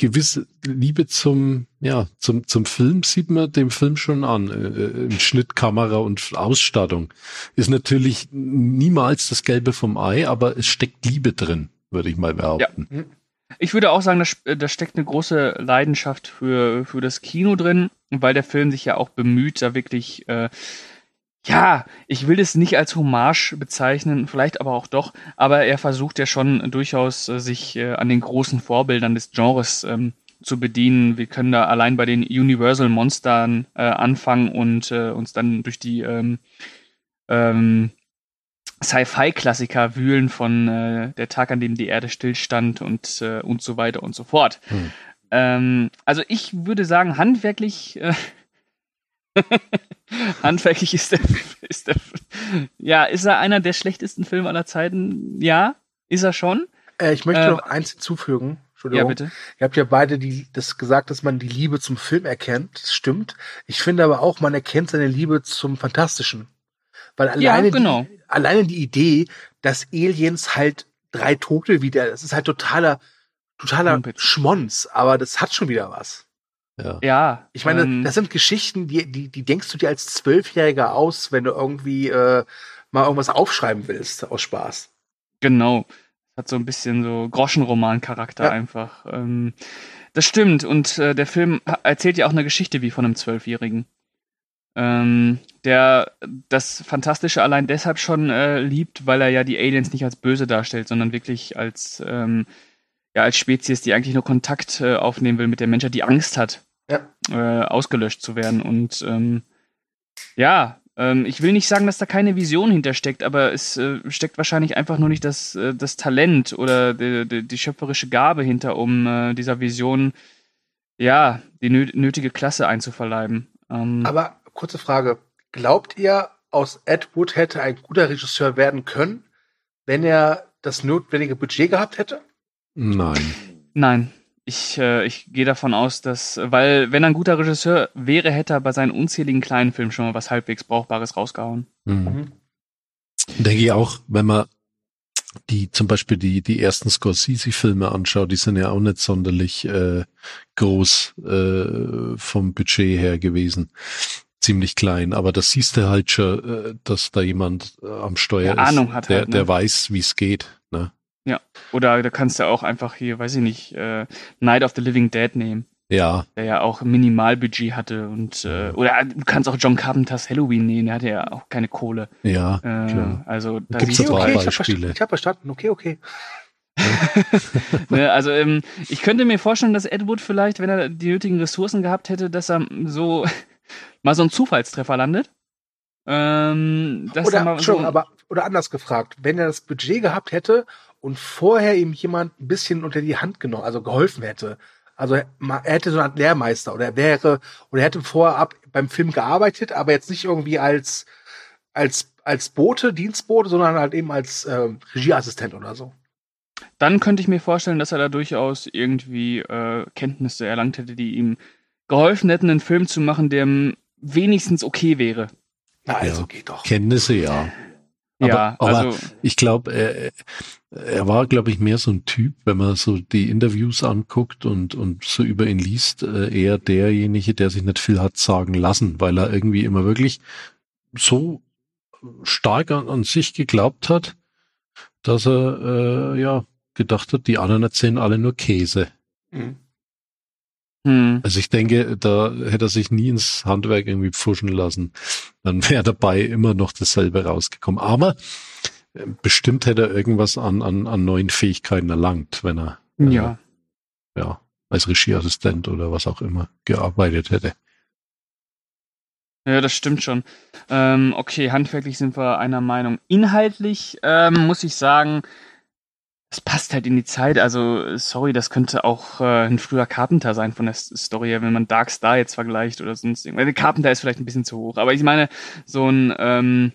gewisse Liebe zum, ja, zum, zum Film sieht man dem Film schon an. Äh, in Schnitt, Kamera und Ausstattung. Ist natürlich niemals das Gelbe vom Ei, aber es steckt Liebe drin, würde ich mal behaupten. Ich würde auch sagen, da steckt eine große Leidenschaft für, für das Kino drin, weil der Film sich ja auch bemüht, da wirklich, äh, ja, ich will es nicht als Hommage bezeichnen, vielleicht aber auch doch, aber er versucht ja schon durchaus, äh, sich äh, an den großen Vorbildern des Genres ähm, zu bedienen. Wir können da allein bei den Universal Monstern äh, anfangen und äh, uns dann durch die ähm, ähm, Sci-Fi-Klassiker wühlen von äh, Der Tag, an dem die Erde stillstand und, äh, und so weiter und so fort. Hm. Ähm, also ich würde sagen, handwerklich, äh, handwerklich ist der, ist der, ja, ist er einer der schlechtesten Filme aller Zeiten? Ja, ist er schon. Äh, ich möchte Äh, noch eins hinzufügen. Ja, bitte. Ihr habt ja beide die, das gesagt, dass man die Liebe zum Film erkennt. Das stimmt. Ich finde aber auch, man erkennt seine Liebe zum Fantastischen. Weil alleine, Ja, genau. die, alleine die Idee, dass Aliens halt drei Tote wieder, das ist halt totaler, totaler. Schmonz, aber das hat schon wieder was. Ja. Ja. Ich meine, ähm, das sind Geschichten, die, die, die denkst du dir als Zwölfjähriger aus, wenn du irgendwie äh, mal irgendwas aufschreiben willst, aus Spaß. Genau. Hat so ein bisschen so Groschenroman-Charakter Ja. einfach. Ähm, das stimmt. Und äh, der Film erzählt ja auch eine Geschichte wie von einem Zwölfjährigen. Ähm, der das Fantastische allein deshalb schon äh, liebt, weil er ja die Aliens nicht als böse darstellt, sondern wirklich als, ähm, ja, als Spezies, die eigentlich nur Kontakt äh, aufnehmen will mit der Menschheit, die Angst hat, Ja. äh, ausgelöscht zu werden. Und ähm, ja, ähm, ich will nicht sagen, dass da keine Vision hintersteckt, aber es äh, steckt wahrscheinlich einfach nur nicht das, äh, das Talent oder die, die, die schöpferische Gabe hinter, um äh, dieser Vision ja die nö nötige Klasse einzuverleiben. Ähm, Aber kurze Frage. Glaubt ihr, aus Ed Wood hätte ein guter Regisseur werden können, wenn er das notwendige Budget gehabt hätte? Nein. Nein. Ich, äh, ich gehe davon aus, dass, weil wenn er ein guter Regisseur wäre, hätte er bei seinen unzähligen kleinen Filmen schon mal was halbwegs Brauchbares rausgehauen. Mhm. Denke ich auch, wenn man die zum Beispiel die die ersten Scorsese-Filme anschaut, die sind ja auch nicht sonderlich äh, groß äh, vom Budget her gewesen, ziemlich klein. Aber das siehst du halt schon, äh, dass da jemand äh, am Steuer Der ist, Ahnung hat der halt, ne? der weiß, wie es geht. Ne? Oder da kannst du auch einfach hier, weiß ich nicht, äh, Night of the Living Dead nehmen. Ja, der ja auch Minimalbudget hatte und äh, oder du kannst auch John Carpenters Halloween nehmen, der hatte ja auch keine Kohle. ja, Äh, klar. also da da du drei okay, halt, ich habe Beispiele. verstanden. Ich hab verstanden. Okay, okay. ne, also ähm, ich könnte mir vorstellen, dass Ed Wood vielleicht, wenn er die nötigen Ressourcen gehabt hätte, dass er so mal so einen Zufallstreffer landet. Ähm, dass er Oder, mal so, aber, oder anders gefragt, wenn er das Budget gehabt hätte und vorher ihm jemand ein bisschen unter die Hand genommen, also geholfen hätte, also er hätte so eine Art Lehrmeister oder er wäre, oder er hätte vorab beim Film gearbeitet, aber jetzt nicht irgendwie als, als, als Bote, Dienstbote, sondern halt eben als ähm, Regieassistent oder so. dann könnte ich mir vorstellen, dass er da durchaus irgendwie äh, Kenntnisse erlangt hätte, die ihm geholfen hätten, einen Film zu machen, der wenigstens okay wäre. Na, also Ja. geht doch. Kenntnisse, ja. Aber- ja, aber- also Ich glaube, er, er war, glaube ich, mehr so ein Typ, wenn man so die Interviews anguckt und, und so über ihn liest, äh, eher derjenige, der sich nicht viel hat sagen lassen, weil er irgendwie immer wirklich so stark an, an sich geglaubt hat, dass er äh, ja gedacht hat, die anderen erzählen alle nur Käse. Mhm. Hm, Also ich denke, da hätte er sich nie ins Handwerk irgendwie pfuschen lassen. Dann wäre dabei immer noch dasselbe rausgekommen. Aber äh, bestimmt hätte er irgendwas an, an, an neuen Fähigkeiten erlangt, wenn er äh, ja. ja, als Regieassistent oder was auch immer gearbeitet hätte. Ja, das stimmt schon. Ähm, okay, handwerklich sind wir einer Meinung. Inhaltlich ähm, muss ich sagen, es passt halt in die Zeit. Also, sorry, das könnte auch äh, ein früher Carpenter sein von der Story her, wenn man Dark Star jetzt vergleicht oder sonst irgendwas. Der Carpenter ist vielleicht ein bisschen zu hoch, aber ich meine, so ein, ähm,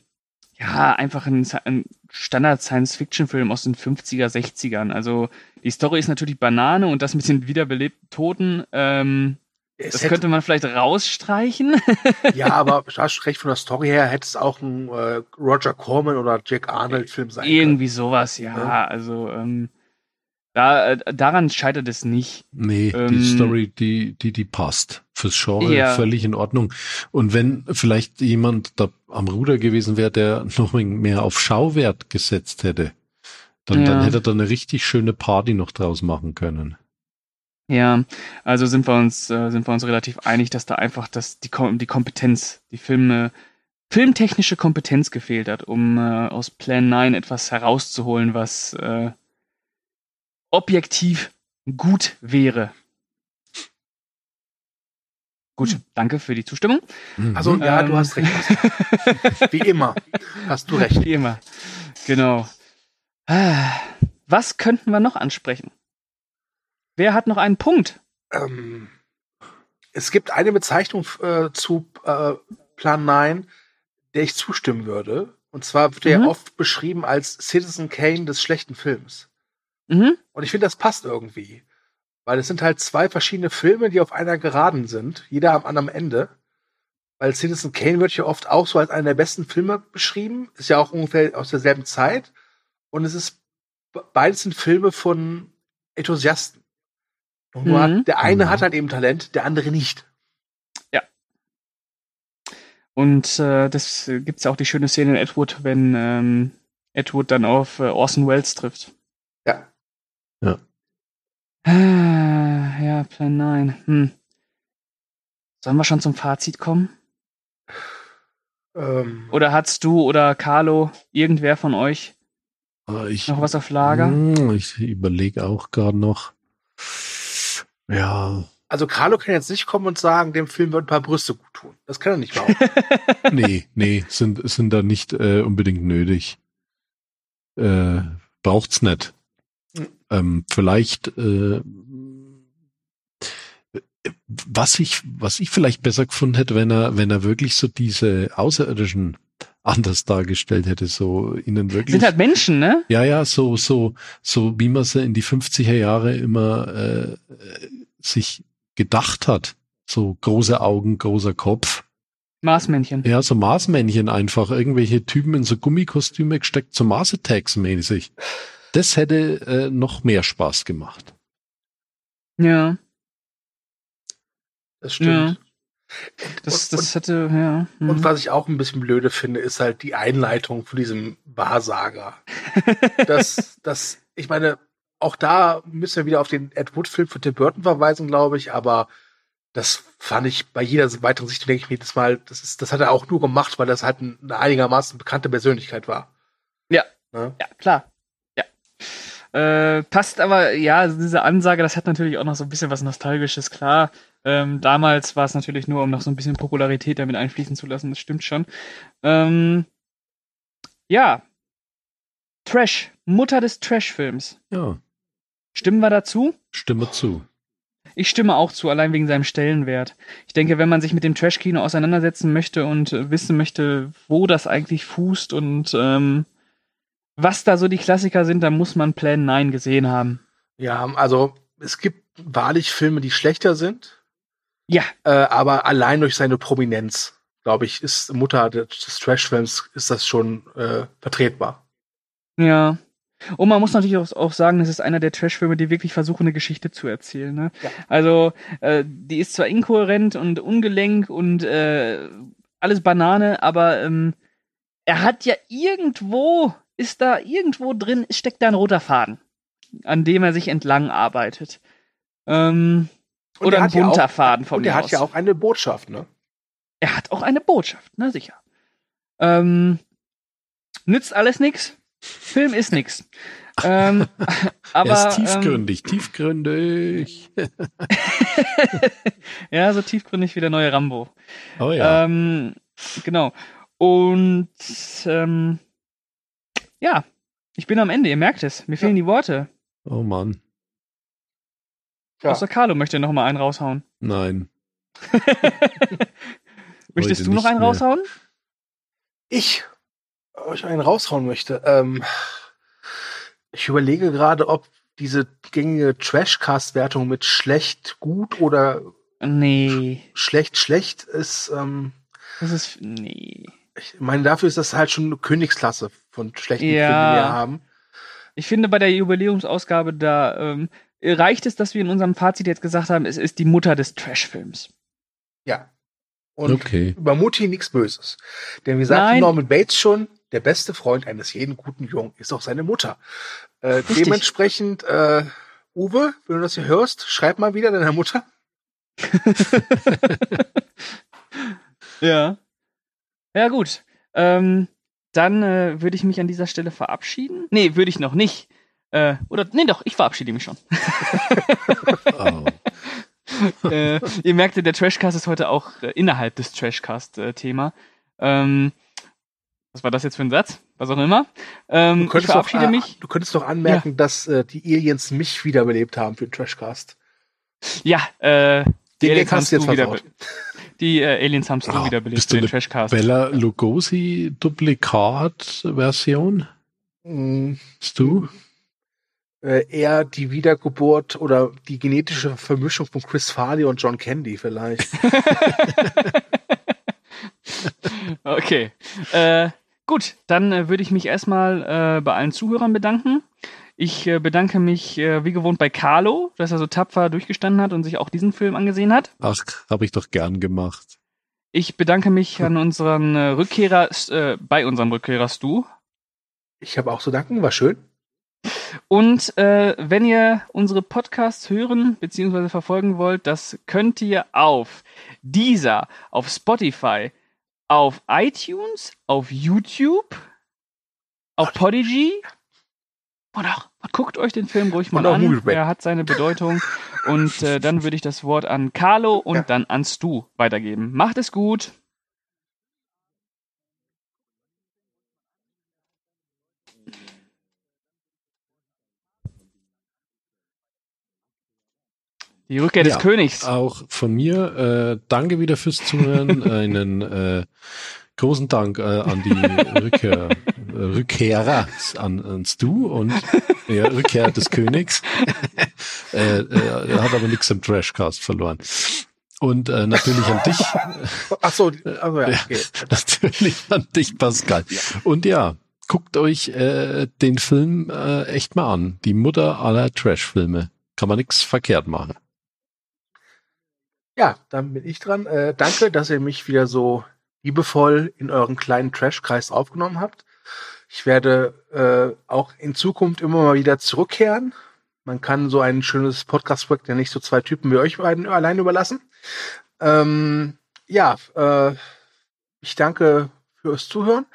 ja, einfach ein, ein Standard-Science-Fiction-Film aus den 50er, 60ern. Also, Die Story ist natürlich Banane und das mit den wiederbelebten Toten, ähm, Es das hätte- könnte man vielleicht rausstreichen. ja, aber du hast recht von der Story her hätte es auch ein äh, Roger Corman oder Jack Arnold Film sein können. Irgendwie sowas, ja. Ja. Also ähm, da, äh, daran scheitert es nicht. Nee, Ähm, die Story, die, die, die passt. Fürs Genre Ja. völlig in Ordnung. Und wenn vielleicht jemand da am Ruder gewesen wäre, der noch mehr auf Schauwert gesetzt hätte, dann, Ja. dann hätte er da eine richtig schöne Party noch draus machen können. Ja, also sind wir uns äh, sind wir uns relativ einig, dass da einfach das die Kom die Kompetenz, die Filme filmtechnische Kompetenz gefehlt hat, um äh, aus Plan 9 etwas herauszuholen, was äh, objektiv gut wäre. Gut, danke für die Zustimmung. Also ja, Ähm. du hast recht. Wie immer hast du recht. Wie immer. Genau. Ah, Was könnten wir noch ansprechen? Wer hat noch einen Punkt? Ähm, es gibt eine Bezeichnung äh, zu äh, Plan 9, der ich zustimmen würde. Und zwar wird er Mhm. ja oft beschrieben als Citizen Kane des schlechten Films. Mhm. Und ich finde, das passt irgendwie. Weil es sind halt zwei verschiedene Filme, die auf einer Geraden sind, jeder am anderen Ende. Weil Citizen Kane wird ja oft auch so als einer der besten Filme beschrieben, ist ja auch ungefähr aus derselben Zeit. Und es ist, beides sind Filme von Enthusiasten. Und Mhm. hat, der eine Mhm. hat halt eben Talent, der andere nicht. Und äh, das äh, gibt's ja auch die schöne Szene in Ed Wood, wenn ähm, Ed Wood dann auf äh, Orson Welles trifft. Ja. Ah, ja, Plan 9. Hm. Sollen wir schon zum Fazit kommen? Ähm, Oder hast du oder Carlo, irgendwer von euch, Ah, Ich, noch was auf Lager? Hm, Ich überlege auch gerade noch. Ja, also Carlo kann jetzt nicht kommen und sagen, dem Film wird ein paar Brüste gut tun. Das kann er nicht behaupten. nee, nee, sind, sind da nicht äh, unbedingt nötig. Äh, braucht's nicht. Hm. Ähm, vielleicht, äh, was ich, was ich vielleicht besser gefunden hätte, wenn er, wenn er wirklich so diese Außerirdischen anders dargestellt hätte, so ihnen wirklich. Sind halt Menschen, ne? Ja, ja, so, so, so wie man sie in die 50er Jahre immer äh, sich gedacht hat. So große Augen, großer Kopf. Marsmännchen. Ja, so Marsmännchen einfach. Irgendwelche Typen in so Gummikostüme gesteckt, so Mars Attacks mäßig. Das hätte äh, noch mehr Spaß gemacht. Ja, Das stimmt. Das, und, das hätte, ja. und, hm. und was ich auch ein bisschen blöde finde, ist halt die Einleitung von diesem Wahrsager. das, das, ich meine, auch da müssen wir wieder auf den Ed Wood-Film von Tim Burton verweisen, glaube ich, aber das fand ich bei jeder weiteren Sichtung, denke ich mir jedes Mal, das ist, das hat er auch nur gemacht, weil das halt ein- eine einigermaßen bekannte Persönlichkeit war. Ja. Ne? Ja, klar. Ja. Äh, passt aber, ja, diese Ansage, das hat natürlich auch noch so ein bisschen was Nostalgisches, klar. Ähm, damals war es natürlich nur, um noch so ein bisschen Popularität damit einfließen zu lassen, das stimmt schon. Ähm, ja. Trash, Mutter des Trash-Films. Ja, Stimmen wir dazu? stimme zu. Ich stimme auch zu, allein wegen seinem Stellenwert. Ich denke, wenn man sich mit dem Trash-Kino auseinandersetzen möchte und äh, wissen möchte, wo das eigentlich fußt und ähm, was da so die Klassiker sind, dann muss man Plan 9 gesehen haben. Ja, also es gibt wahrlich Filme, die schlechter sind, Ja, äh, aber allein durch seine Prominenz, glaube ich, ist Mutter des, Trash-Films, ist das schon äh, vertretbar. ja. Und man muss natürlich auch, sagen, es ist einer der Trash-Filme, die wirklich versuchen, eine Geschichte zu erzählen. Ne? Ja. Also, äh, die ist zwar inkohärent und ungelenk und äh, alles Banane, aber ähm, er hat ja irgendwo, ist da irgendwo drin, steckt da ein roter Faden, an dem er sich entlang arbeitet. Ähm, Und oder er ein hat ja bunter auch- Faden von Und mir er hat ja auch eine Botschaft, ne? Er hat auch eine Botschaft, na sicher. Ähm, nützt alles nix. Film ist nix. ähm, aber er ist ähm, tiefgründig, tiefgründig. ja, so tiefgründig wie der neue Rambo. Oh ja. Ähm, genau. Und ähm, ja, ich bin am Ende, ihr merkt es. Mir fehlen die Worte. oh Mann. Ja. Außer Carlo möchte noch mal einen raushauen. Nein. Möchtest Heute du noch einen mehr. raushauen? Ich euch einen raushauen möchte. Ähm, ich überlege gerade, ob diese gängige Trashcast-Wertung mit schlecht, gut oder Nee, schlecht, schlecht ist, ähm, das ist. Nee. ich meine, dafür ist das halt schon eine Königsklasse von schlechten Ja. Filmen, die wir haben. Ich finde, bei der Jubiläumsausgabe, da ähm, reicht es, dass wir in unserem Fazit jetzt gesagt haben, es ist die Mutter des Trashfilms. Ja. Und Okay. über Mutti nichts Böses. Denn wie sagte Nein. Norman Bates schon, der beste Freund eines jeden guten Jungen ist auch seine Mutter. Äh, Richtig. dementsprechend, äh, Uwe, wenn du das hier hörst, schreib mal wieder deiner Mutter. Ja. Ja, gut. Ähm, dann äh, würde ich mich an dieser Stelle verabschieden. Nee, würde ich noch nicht. Äh, oder, nee, doch, ich verabschiede mich schon. Oh. äh, ihr merkt, der Trashcast ist heute auch äh, innerhalb des Trashcast-Thema. ähm, was war das jetzt für ein Satz? Was auch immer. Ähm, ich könntest verabschiede doch, äh, mich. Du könntest doch anmerken, dass äh, die Aliens mich wiederbelebt haben für den Trashcast. Ja, äh, die Den Aliens kannst du haben's jetzt du versaut. Die äh, Aliens haben es Ah, du wiederbelebt bist für du den eine Trashcast. Bella Lugosi Duplikat-Version? Mm, Bist du? Äh, eher die Wiedergeburt oder die genetische Vermischung von Chris Farley und John Candy vielleicht. Okay. Äh, gut, dann äh, würde ich mich erstmal äh, bei allen Zuhörern bedanken. Ich äh, bedanke mich äh, wie gewohnt bei Carlo, dass er so tapfer durchgestanden hat und sich auch diesen Film angesehen hat. Ach, habe ich doch gern gemacht. Ich bedanke mich an unseren äh, Rückkehrer, äh, bei unserem Rückkehrer Stu. Ich habe auch zu danken, war schön. Und äh, wenn ihr unsere Podcasts hören bzw. verfolgen wollt, das könnt ihr auf Deezer, auf Spotify, auf iTunes, auf YouTube, auf Podigy. Und auch, guckt euch den Film ruhig mal an. Er hat seine Bedeutung. Und äh, dann würde ich das Wort an Carlo und Ja. dann an Stu weitergeben. Macht es gut. Die Rückkehr des Ja. Königs. Auch von mir, äh, danke wieder fürs Zuhören. Einen äh, großen Dank äh, an die Rückkehr, äh, Rückkehrer, an, an Stu und ja, Rückkehr des Königs. äh, äh, er hat aber nichts im Trashcast verloren. Und äh, natürlich an dich, Ach so, also ja, okay. natürlich an dich, Pascal. Und ja, guckt euch äh, den Film äh, echt mal an. Die Mutter aller Trash-Filme. Kann man nichts verkehrt machen. Ja, dann bin ich dran. Äh, danke, dass ihr mich wieder so liebevoll in euren kleinen Trashkreis aufgenommen habt. Ich werde äh, auch in Zukunft immer mal wieder zurückkehren. Man kann so ein schönes Podcast-Projekt ja nicht so zwei Typen wie euch beiden allein überlassen. Ähm, ja, äh, ich danke fürs Zuhören.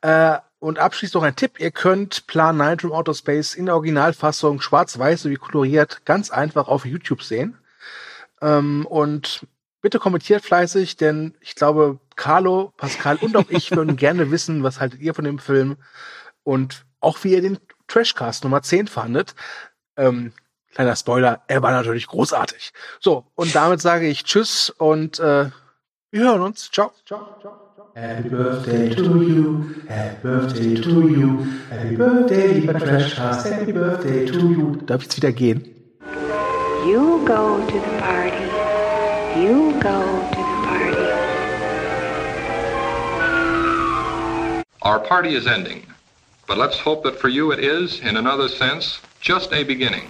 Äh, und abschließend noch ein Tipp. Ihr könnt Plan 9 from Outer Space in der Originalfassung schwarz-weiß sowie koloriert ganz einfach auf YouTube sehen. Ähm, und bitte kommentiert fleißig, denn ich glaube, Carlo, Pascal und auch ich würden gerne wissen, was haltet ihr von dem Film und auch wie ihr den Trashcast Nummer 10 fandet. Ähm, kleiner Spoiler, er war natürlich großartig. So, und damit sage ich Tschüss und äh, wir hören uns. Ciao. Ciao, ciao, ciao. Happy Birthday to you, Happy Birthday to you, Happy Birthday, lieber Trashcast, Happy Birthday to you. Darf ich jetzt wieder gehen? You go to the party. You go to the party. Our party is ending, but let's hope that for you it is, in another sense, just a beginning.